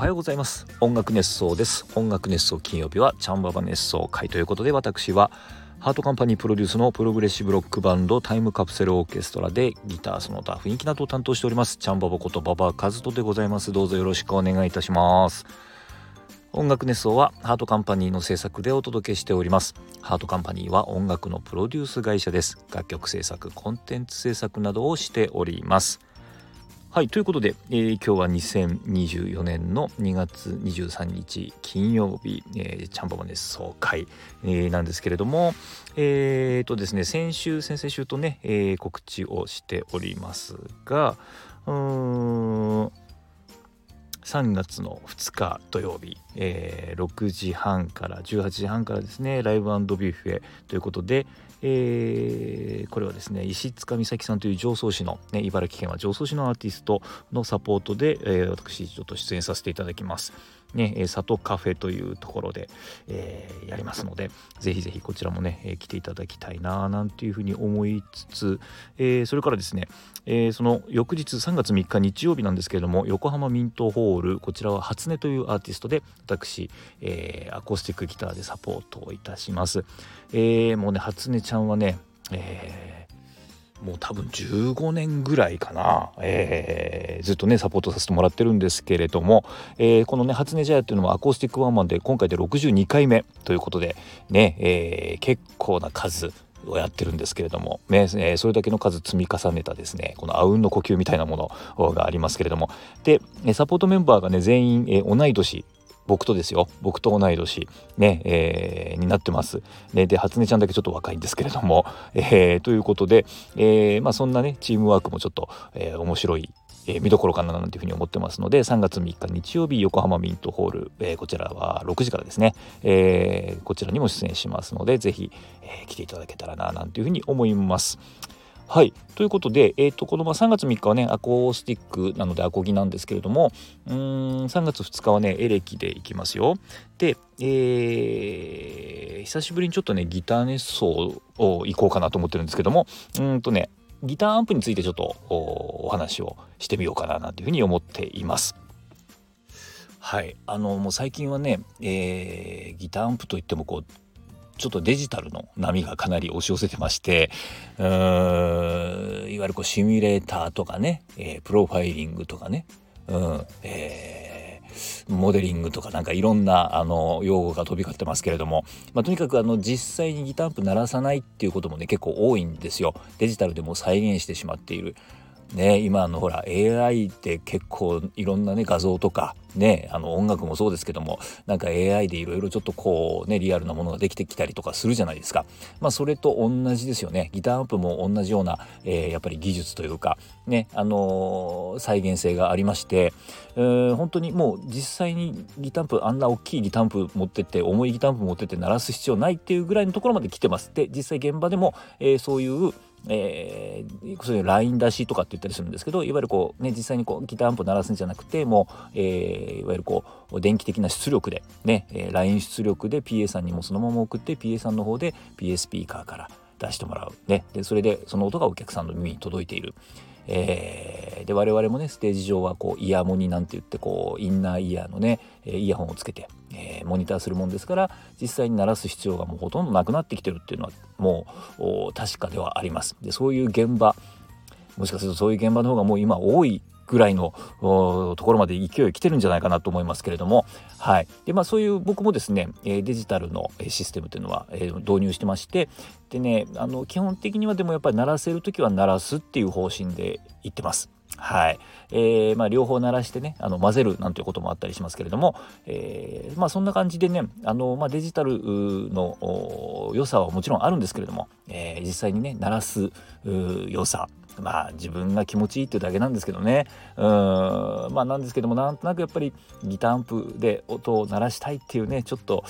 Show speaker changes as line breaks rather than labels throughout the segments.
おはようございます。音楽熱想です。音楽熱想金曜日はチャンババ熱想回ということで私はハートカンパニープロデュースのプログレッシブロックバンドタイムカプセルオーケストラでギターその他雰囲気などを担当しておりますチャンババことババ和人でございます。どうぞよろしくお願いいたします。音楽熱想はハートカンパニーの制作でお届けしております。ハートカンパニーは音楽のプロデュース会社です。楽曲制作コンテンツ制作などをしております。はいということで、えー、今日は2024年の2月23日金曜日、えー、チャンババ熱奏会、えー、なんですけれどもえー、とですね先週先々週とね、えー、告知をしておりますがうーん3月の2日土曜日、えー、6時半から18時半からですねライブビュッフェということで、えー、これはですね石塚美咲さんという常総市の、ね、茨城県は常総市のアーティストのサポートで、えー、私ちょっと出演させていただきます。ね、里カフェというところで、えー、やりますので、ぜひぜひこちらもね、えー、来ていただきたいな、なんていうふうに思いつつ、えー、それからですね、えー、その翌日3月3日日曜日なんですけれども、横浜ミントホール、こちらは初音というアーティストで、私、えー、アコースティックギターでサポートをいたします。えー、もうね、初音ちゃんはね、えーもう多分15年ぐらいかな、えー、ずっとねサポートさせてもらってるんですけれども、えー、このね初音ジャイっていうのはアコースティックワンマンで今回で62回目ということでね、えー、結構な数をやってるんですけれども、ねえー、それだけの数積み重ねたですねこのあうんの呼吸みたいなものがありますけれども。でサポートメンバーがね全員、えー、同い年僕とですよ僕と同い年ね、えー、になってます。ね、で初音ちゃんだけちょっと若いんですけれども、えー、ということで、えー、まあ、そんなねチームワークもちょっと、え面白い、見どころかななんていうふうに思ってますので3月3日日曜日横浜ミントホール、えー、こちらは6時からですね、えー、こちらにも出演しますのでぜひ、え来ていただけたらななんていうふうに思います。はい。ということで、えっ、ー、と、このま3月3日はね、アコースティックなのでアコギなんですけれども、うん、3月2日はね、エレキでいきますよ。で、えー、久しぶりにちょっとね、ギター熱奏を行こうかなと思ってるんですけども、うんとね、ギターアンプについてちょっとお話をしてみようかななんていうふうに思っています。はい。あの、もう最近はね、えー、ギターアンプといってもこう、ちょっとデジタルの波がかなり押し寄せてましてうーんいわゆるこうシミュレーターとかね、えー、プロファイリングとかね、うんえー、モデリングとかなんかいろんなあの用語が飛び交ってますけれども、まあ、とにかくあの実際にギターアンプ鳴らさないっていうこともね結構多いんですよデジタルでも再現してしまっている。ね、今のほら AI って結構いろんなね画像とかねあの音楽もそうですけどもなんか AI でいろいろちょっとこうねリアルなものができてきたりとかするじゃないですか。まあそれと同じですよね。ギターアンプも同じような、えー、やっぱり技術というかねあのー、再現性がありまして、えー、本当にもう実際にギターアンプあんな大きいギターアンプ持ってって重いギターアンプ持ってって鳴らす必要ないっていうぐらいのところまで来てます。で実際現場でも、え、そういうえー、そういうライン出しとかって言ったりするんですけどいわゆるこうね実際にこうギターアンプ鳴らすんじゃなくてもう、えー、いわゆるこう電気的な出力でね、えー、ライン出力で PA さんにもそのまま送って PA さんの方で PA スピーカーから出してもらうねでそれでその音がお客さんの耳に届いている。えー、で我々もねステージ上はこうイヤモニなんて言ってこうインナーイヤーのねイヤホンをつけて、えー、モニターするもんですから実際に鳴らす必要がもうほとんどなくなってきてるっていうのはもう確かではあります。でそういう現場もしかするとそういう現場の方がもう今多いぐらいのところまで勢い来てるんじゃないかなと思いますけれども、はい。でまあ、そういう僕もですねデジタルのシステムというのは導入してまして。でねあの基本的にはでもやっぱり鳴らせる時は鳴らすっていう方針で言ってます。はい。えーまあ、両方鳴らしてねあの混ぜるなんていうこともあったりしますけれども、えーまあ、そんな感じでねあの、まあ、デジタルの良さはもちろんあるんですけれども、えー、実際にね鳴らす良さ。まあ自分が気持ちいいっていうだけなんですけどね。うん。まあなんですけどもなんとなくやっぱりギターアンプで音を鳴らしたいっていうねちょっと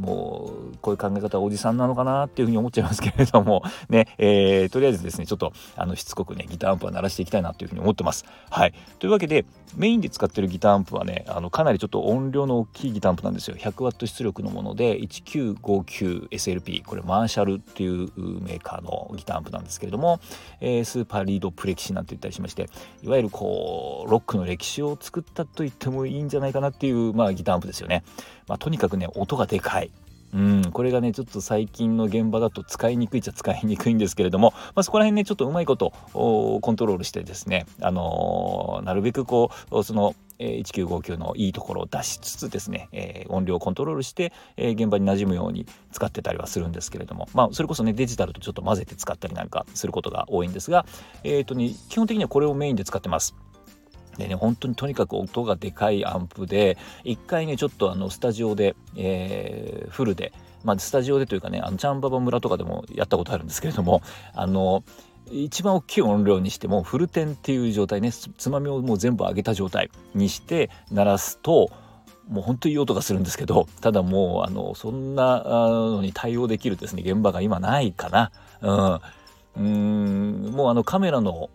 もうこういう考え方はおじさんなのかなっていうふうに思っちゃいますけれども。ね、えー、とりあえずですねちょっとあのしつこくねギターアンプは鳴らしていきたいなというふうに思ってます。はい。というわけでメインで使ってるギターアンプはねあのかなりちょっと音量の大きいギターアンプなんですよ。100W 出力のもので 1959SLP これマーシャルっていうメーカーのギターアンプなんですですけれども、えー、スーパーリードプレキシなんて言ったりしましていわゆるこうロックの歴史を作ったと言ってもいいんじゃないかなっていう、まあ、ギターアンプですよね。まあ、とにかくね音がでかい。うん、これがねちょっと最近の現場だと使いにくいっちゃ使いにくいんですけれども、まあ、そこら辺ねちょっとうまいことコントロールしてですね、あのー、なるべくこうそのえ1959のいいところを出しつつですね、えー、音量をコントロールして、えー、現場に馴染むように使ってたりはするんですけれどもまあそれこそねデジタルとちょっと混ぜて使ったりなんかすることが多いんですが、えーとね、基本的にはこれをメインで使ってます。でね本当にとにかく音がでかいアンプで一回ねちょっとあのスタジオで、えー、フルでまあ、スタジオでというかねあのチャンババ村とかでもやったことあるんですけれどもあの一番大きい音量にしてもフルテンっていう状態ねつまみをもう全部上げた状態にして鳴らすともう本当にいい音がするんですけどただもうあのそんなのに対応できるですね現場が今ないかな。うんうんもうあのカメラの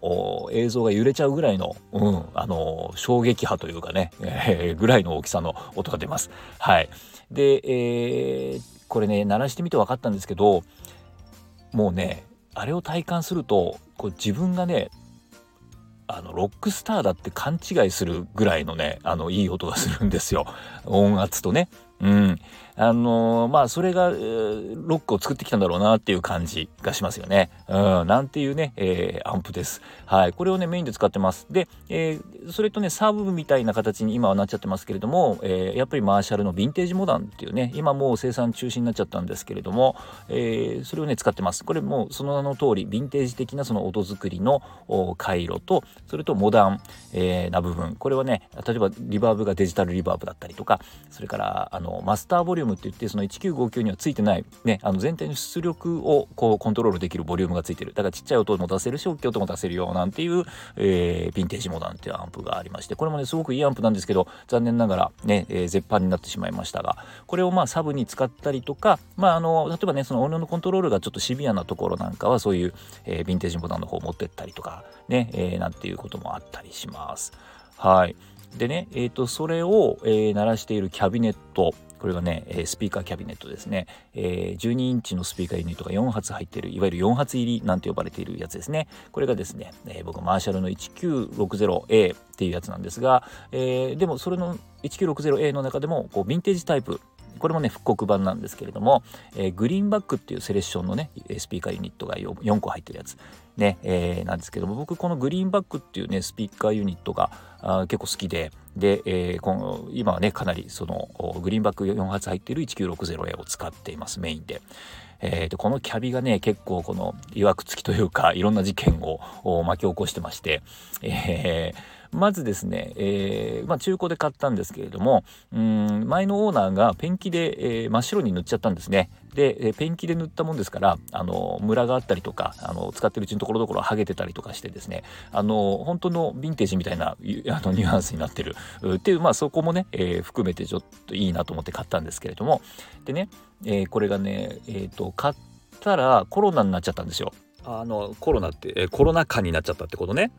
映像が揺れちゃうぐらいの,、うん、あの衝撃波というかね、えー、ぐらいの大きさの音が出ます。はい、で、えー、これね鳴らしてみて分かったんですけどもうねあれを体感するとこう自分がねあのロックスターだって勘違いするぐらいのねあのいい音がするんですよ音圧とねうん。あのー、まあ、それが、ロックを作ってきたんだろうなっていう感じがしますよね。うん、なんていうね、えー、アンプです。はい。これをね、メインで使ってます。で、えー、それとね、サーブみたいな形に今はなっちゃってますけれども、えー、やっぱりマーシャルのヴィンテージモダンっていうね、今もう生産中止になっちゃったんですけれども、えー、それをね、使ってます。これもうその名の通り、ヴィンテージ的なその音作りの回路と、それとモダン、えー、な部分。これはね、例えばリバーブがデジタルリバーブだったりとか、それから、あの、マスターボリュームって言ってその1959にはついてないねあの全体の出力をこうコントロールできるボリュームがついてるだからちっちゃい音も出せるし大きい音も出せるよなんていう、えー、ヴィンテージモダンっていうアンプがありましてこれもねすごくいいアンプなんですけど残念ながらね、えー、絶版になってしまいましたがこれをまあサブに使ったりとかまああの例えばねその音量のコントロールがちょっとシビアなところなんかはそういう、えー、ヴィンテージモダンの方を持ってったりとかね、えー、なんていうこともあったりします。はい。でね、えーと、それを、えー、鳴らしているキャビネットこれがねえスピーカーキャビネットですね、え、12インチのスピーカーユニットが4発入ってるいわゆる4発入りなんて呼ばれているやつですね。これがですね、え、僕マーシャルの 1960A っていうやつなんですが、え、でもそれの 1960A の中でもこうヴィンテージタイプこれもね復刻版なんですけれども、えー、グリーンバックっていうセレッションのねスピーカーユニットが 4, 4個入ってるやつ。ね、えー、なんですけども僕このグリーンバックっていうねスピーカーユニットがあ結構好きでで、えー、この今はねかなりそのグリーンバック4発入ってる 1960A を使っていますメインで。えー、とこのキャビがね結構このいわくつきというかいろんな事件を巻き起こしてまして、えーまずですね、えー、まあ、中古で買ったんですけれども、うん、前のオーナーがペンキで、えー、真っ白に塗っちゃったんですね。で、えペンキで塗ったもんですから、あの、ムラがあったりとか、あの、使ってるうちのところどころ剥げてたりとかしてですね、あの、本当のヴィンテージみたいな、あの、ニュアンスになってるっていう、まあ、そこもね、えー、含めてちょっといいなと思って買ったんですけれども、でね、えこれがね、えっ、と、買ったらコロナになっちゃったんですよ。あの、コロナって、えコロナ禍になっちゃったってことね。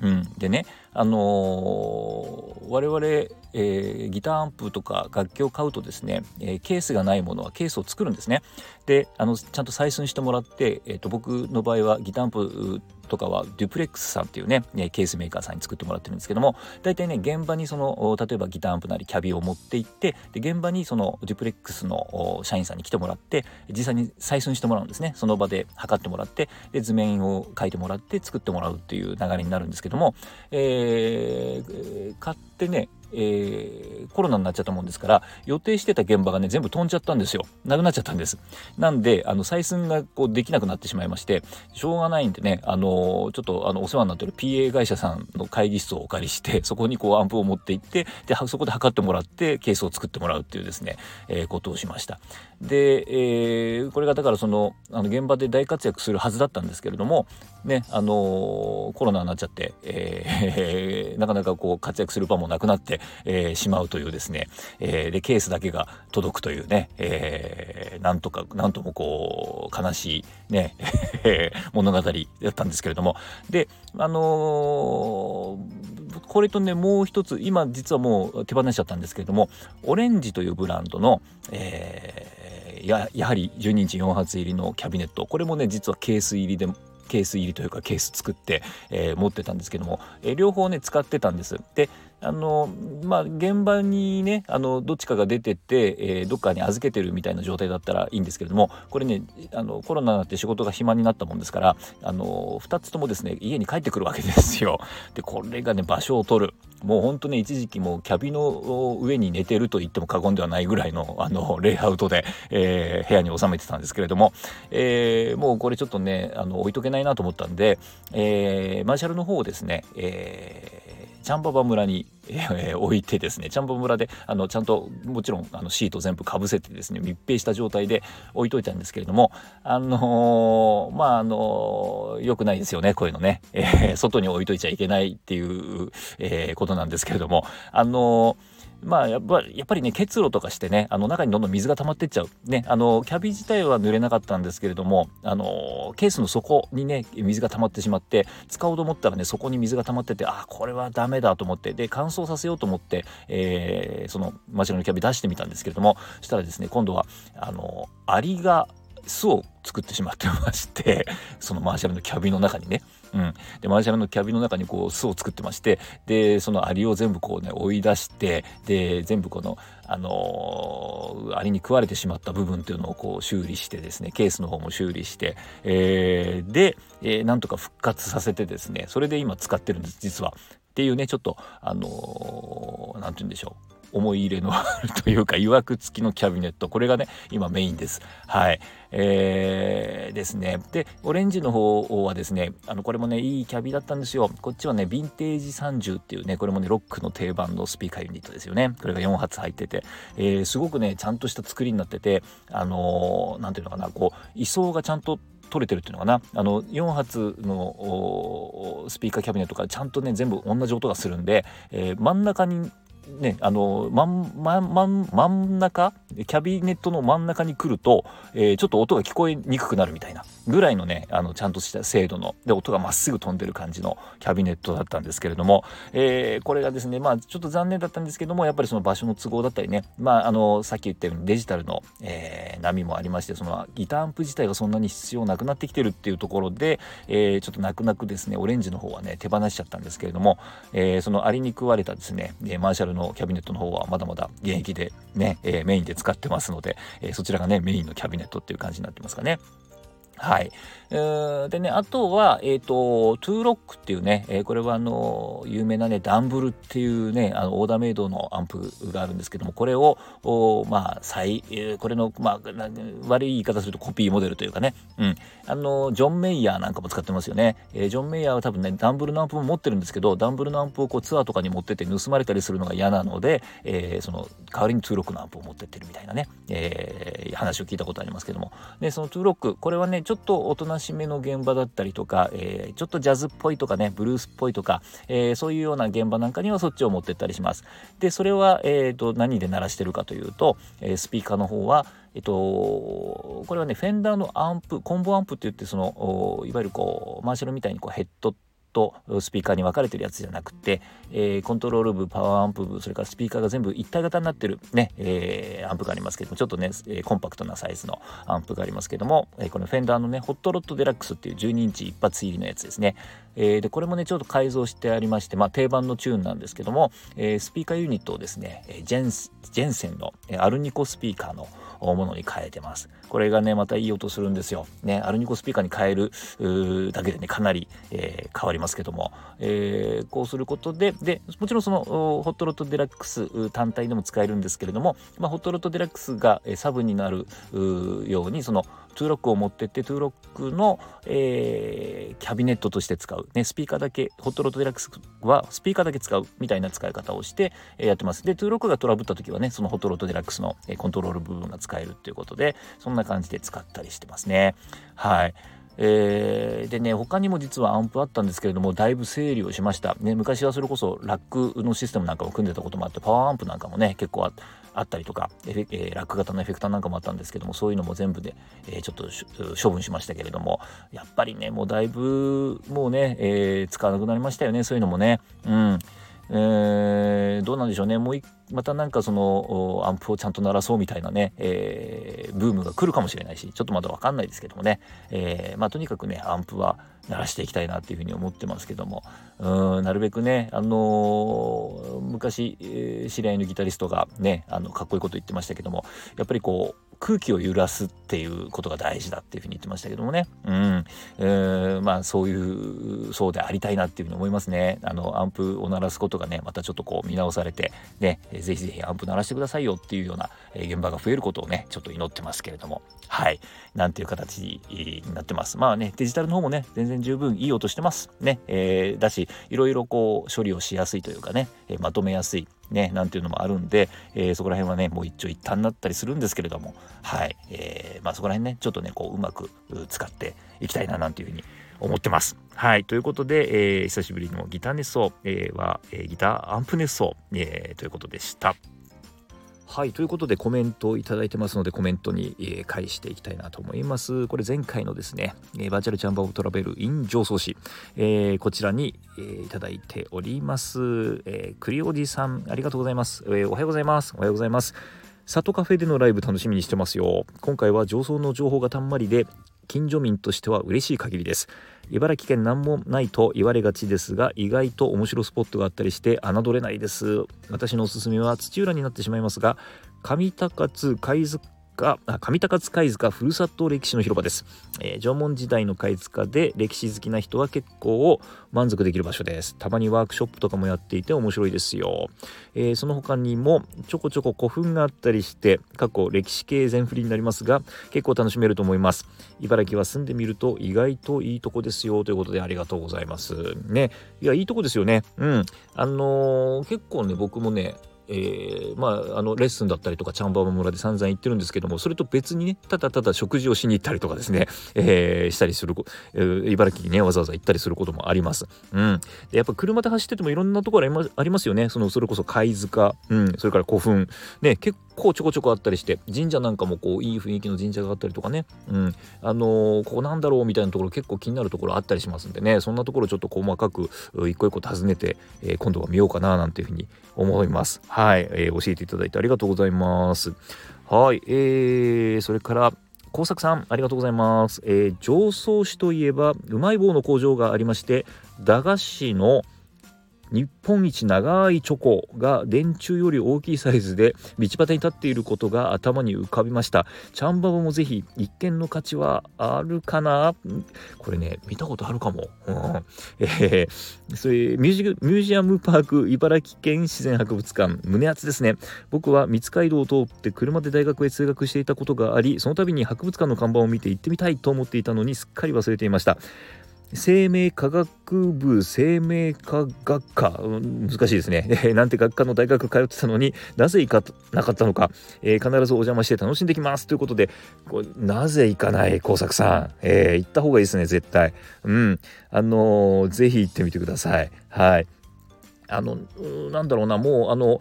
うん、でね、あのー、我々、えー、ギターアンプとか楽器を買うとですね、えー、ケースがないものはケースを作るんですね。であのちゃんと採寸してもらって、えーと、僕の場合はギターアンプとかはデュプレックスさんっていうねケースメーカーさんに作ってもらってるんですけども大体ね現場にその例えばギターアンプなりキャビを持って行ってで現場にそのデュプレックスの社員さんに来てもらって実際に採寸してもらうんですねその場で測ってもらってで図面を書いてもらって作ってもらうっていう流れになるんですけども、えー、買ってねえー、コロナになっちゃったもんですから予定してた現場がね全部飛んじゃったんですよ。なくなっちゃったんです。なんであの採寸がこうできなくなってしまいましてしょうがないんでねあのちょっとあのお世話になってる PA 会社さんの会議室をお借りしてそこにこうアンプを持って行ってでそこで測ってもらってケースを作ってもらうっていうですね、えー、ことをしました。で、えー、これがだからそのあの現場で大活躍するはずだったんですけれどもねあのコロナになっちゃって、えー、なかなかこう活躍する場もなくなってえー、しまうというですね、えー、でケースだけが届くというね、えー、なんとかなんともこう悲しいね 物語だったんですけれども。であのー、これとねもう一つ今実はもう手放しちゃったんですけれどもオレンジというブランドの、えーー、ややはり12インチ4発入りのキャビネット。これもね実はケース入りでケース入りというかケース作って、えー、持ってたんですけども、えー、両方ね使ってたんです。であのまあ現場にねあのどっちかが出てて、えー、どっかに預けてるみたいな状態だったらいいんですけれどもこれねあのコロナになって仕事が暇になったもんですからあの2つともですね家に帰ってくるわけですよ。でこれがね場所を取るもうほんとね一時期もうキャビの上に寝てると言っても過言ではないぐらいのあのレイアウトで、えー、部屋に収めてたんですけれども、えー、もうこれちょっとねあの置いとけないなと思ったんで、え、マーシャルの方をですね、えーチャンババ村に、えー、置いてですねチャンババ村であのちゃんともちろんあのシート全部かぶせてですね密閉した状態で置いといたんですけれどもあのー、まああのー、よくないですよねこういうのね、えー、外に置いといちゃいけないっていう、えー、ことなんですけれどもあのーまあやっぱやっぱりね結露とかしてねあの中にどんどん水が溜まってっちゃう。ねあのキャビ自体は濡れなかったんですけれどもあのケースの底にね水が溜まってしまって使おうと思ったらねそこに水が溜まっててあこれはダメだと思ってで乾燥させようと思って、えー、そのマシュのキャビ出してみたんですけれどもしたらですね今度はあのアリが巣を作ってしまってましてそのマーシャルのキャビの中にね、うん、でマーシャルのキャビンの中にこう巣を作ってましてでそのアリを全部こうね追い出してで全部このあのー、アリに食われてしまった部分っていうのをこう修理してですねケースの方も修理して、えー、で、えー、なんとか復活させてですねそれで今使ってるんです実は。っていうねちょっとあのー、て言うんでしょう思い入れのあるというか、曰く付きのキャビネット。これがね、今メインです。はい。えー、ですね。で、オレンジの方はですね、あの、これもね、いいキャビだったんですよ。こっちはね、ヴィンテージ30っていうね、これもね、ロックの定番のスピーカーユニットですよね。これが4発入ってて、えー、すごくね、ちゃんとした作りになってて、あのー、ていうのかな、こう、位相がちゃんと取れてるっていうのかなあの4発のスピーカーキャビネットからちゃんとね全部同じ音がするんで、えー、真ん中にね、あの真ん真真真ん中？キャビネットの真ん中に来ると、えー、ちょっと音が聞こえにくくなるみたいなぐらいのねあのちゃんとした精度ので音がまっすぐ飛んでる感じのキャビネットだったんですけれども、えー、これがですねまあちょっと残念だったんですけどもやっぱりその場所の都合だったりねまああのさっき言ったようにデジタルの、えー、波もありましてそのギターアンプ自体がそんなに必要なくなってきてるっていうところで、えー、ちょっと泣く泣くですねオレンジの方はね手放しちゃったんですけれども、えー、そのアリに食われたですねマーシャルのキャビネットの方はまだまだ現役でね、えー、メインで使ってますので、えー、そちらがねメインのキャビネットっていう感じになってますかね。はい。でね、あとは、えっ、ー、と、 Two-Rock っていうね、えー、これはあの、有名なね、ダンブルっていうね、あの、オーダーメイドのアンプがあるんですけども、これを、まあ、再、えー、これの、まあ、悪い言い方するとコピーモデルというかね、うん。あの、ジョン・メイヤーなんかも使ってますよね。えー、ジョン・メイヤーは多分ね、ダンブルのアンプも持ってるんですけど、ダンブルのアンプをこうツアーとかに持ってて盗まれたりするのが嫌なので、えー、その、代わりに Two-Rock のアンプを持ってってるみたいなね、えー、話を聞いたことありますけども。で、その Two-Rock、これはね、ちょっとおとなしめの現場だったりとか、えー、ちょっとジャズっぽいとかねブルースっぽいとか、えー、そういうような現場なんかにはそっちを持ってったりします。でそれは、えーと、何で鳴らしてるかというと、えスピーカーの方はえっと、これはねフェンダーのアンプコンボアンプって言ってそのいわゆるこうマーシャルみたいにこうヘッドとスピーカーに分かれてるやつじゃなくて、えー、コントロール部パワーアンプ部それからスピーカーが全部一体型になってるね、えー、アンプがありますけどもちょっとね、えコンパクトなサイズのアンプがありますけども、えこのフェンダーのね Hot Rod Deluxe っていう12インチ一発入りのやつですね、えでこれもねちょっと改造してありまして、まあ、定番のチューンなんですけども、えスピーカーユニットをですねジェンジェンセンのアルニコスピーカーのものに変えてます。これがね、またいい音するんですよ。ね、アルニコスピーカーに変えるだけでね、かなり、えー、変わりますけども、えー、こうすることで、で、もちろんその、ホットロットデラックス単体でも使えるんですけれども、まあ、ホットロットデラックスがサブになるように、その、Two-Rock を持ってって Two-Rock の、えー、キャビネットとして使う、ね、スピーカーだけ Hot Rod Deluxe はスピーカーだけ使うみたいな使い方をして、えー、やってます。で Two-Rock がトラブった時はねその Hot Rod Deluxe の、えー、コントロール部分が使えるっていうことでそんな感じで使ったりしてますね。はい。えー、でね他にも実はアンプあったんですけれどもだいぶ整理をしました、ね、昔はそれこそラックのシステムなんかも組んでたこともあってパワーアンプなんかもね結構あったりとか、えー、ラック型のエフェクターなんかもあったんですけどもそういうのも全部で、えー、ちょっと処分しましたけれどもやっぱりねもうだいぶもうね、えー、使わなくなりましたよねそういうのもね。うん。えー、どうなんでしょうね。もうまたなんかそのアンプをちゃんと鳴らそうみたいなね、えー、ブームが来るかもしれないしちょっとまだ分かんないですけどもね、えー、まあ、とにかくねアンプは鳴らしていきたいなっていうふうに思ってますけども。うんなるべくねあの、昔、え、知り合いのギタリストがねあのかっこいいこと言ってましたけどもやっぱりこう空気を揺らすっていうことが大事だっていうふうに言ってましたけどもね。うん、えー、まあそういうそうでありたいなっていうふうに思いますね。あのアンプを鳴らすことがねまたちょっとこう見直されてねぜひぜひアンプ鳴らしてくださいよっていうような、現場が増えることをねちょっと祈ってますけれども。はい。なんていう形になってます。まあねデジタルの方もね全然十分いい音してます。ね、えー、だしいろいろこう処理をしやすいというかね、まとめやすい。ね、なんていうのもあるんで、えー、そこら辺はね、もう一長一短になったりするんですけれども、はい、えー、まあそこら辺ね、ちょっとね、こう、うまく使っていきたいな、なんていうふうに思ってます。はい。ということで、えー、久しぶりのギター熱奏、えー、は、えー、ギターアンプ熱奏、えー、ということでした。はいということでコメントをいただいてますのでコメントに、えー、返していきたいなと思います。これ前回のですね、えー、バーチャルチャンバーオブトラベル in 上層市、えー、こちらに、えー、いただいております、えー、栗おじさんありがとうございます、えー、おはようございます。おはようございます。里カフェでのライブ楽しみにしてますよ。今回は上層の情報がたんまりで近所民としては嬉しい限りです。茨城県何もないと言われがちですが意外と面白スポットがあったりして侮れないです。私のおすすめは土浦になってしまいますが上高津貝塚が上高津貝塚ふるさと歴史の広場です、えー、縄文時代の貝塚で歴史好きな人は結構満足できる場所です。たまにワークショップとかもやっていて面白いですよ、えー、その他にもちょこちょこ古墳があったりして過去歴史系全振りになりますが結構楽しめると思います。茨城は住んでみると意外といいとこですよ。ということでありがとうございます。ね。いやいいとこですよね。うん。あのー、結構ね僕もねえー、まあ、あのレッスンだったりとかチャンバー村で散々行ってるんですけどもそれと別にねただただ食事をしに行ったりとかですね、えー、したりする、えー、茨城にねわざわざ行ったりすることもあります。うん、でやっぱ車で走っててもいろんなところありますよね。そのそれこそ貝塚、うん、それから古墳。ね結構ちょこちょこあったりして神社なんかもこういい雰囲気の神社があったりとかね、うん、あのー、ここなんだろうみたいなところ結構気になるところあったりしますんでねそんなところちょっと細かく一個一個尋ねて、えー、今度は見ようかななんていうふうに思います。はい、えー、教えていただいてありがとうございます。はい、えー、それから工作さんありがとうございます。えー、上層市といえばうまい棒の工場がありまして駄菓子の日本一長いチョコが電柱より大きいサイズで道端に立っていることが頭に浮かびました。チャンババもぜひ一見の価値はあるかな？これね見たことあるかも、うん、えー、それミュージミュージアムパーク茨城県自然博物館。胸熱ですね。僕は三街道を通って車で大学へ通学していたことがありその度に博物館の看板を見て行ってみたいと思っていたのにすっかり忘れていました。生命科学部生命科学科、難しいですね、えー、なんて学科の大学通ってたのになぜ行かなかったのか、えー、必ずお邪魔して楽しんできます。ということでこれなぜ行かない工作さん、えー、行った方がいいですね絶対。うん。あのー、ぜひ行ってみてください。はい。あのなんだろうなもうあの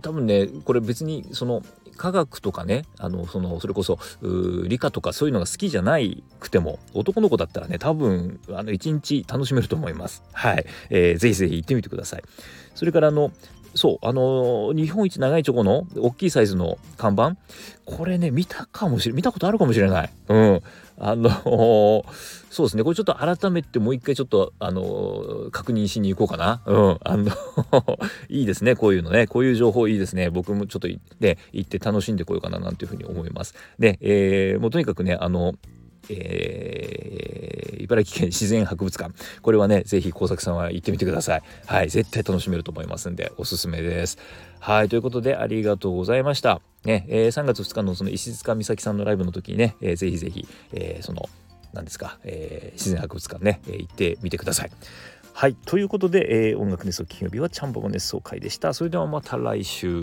多分ねこれ別にその科学とかねあのそのそれこそ理科とかそういうのが好きじゃないくても男の子だったらね多分あの一日楽しめると思います。はい、えー、ぜひぜひ行ってみてください。それからあのそうあの日本一長いチョコの大きいサイズの看板。これね見たかもしれ見たことあるかもしれない。うん。あのそうですね。これちょっと改めてもう一回ちょっとあの確認しに行こうかな。うん。あの いいですね。こういうのね。こういう情報いいですね。僕もちょっとね行って楽しんでこようかななんていうふうに思います。で、えー、もうとにかくねあのえー、茨城県自然博物館これはね是非工作さんは行ってみてくださいはい絶対楽しめると思いますんでおすすめですはいということでありがとうございましたね、えー、3月2日のその石塚美咲さんのライブの時にね、えー、ぜひぜひ、えー、その何ですか、えー、自然博物館ね、えー、行ってみてくださいはい。ということで、えー、音楽熱奏金曜日はチャンバボ熱奏会でした。それではまた来週。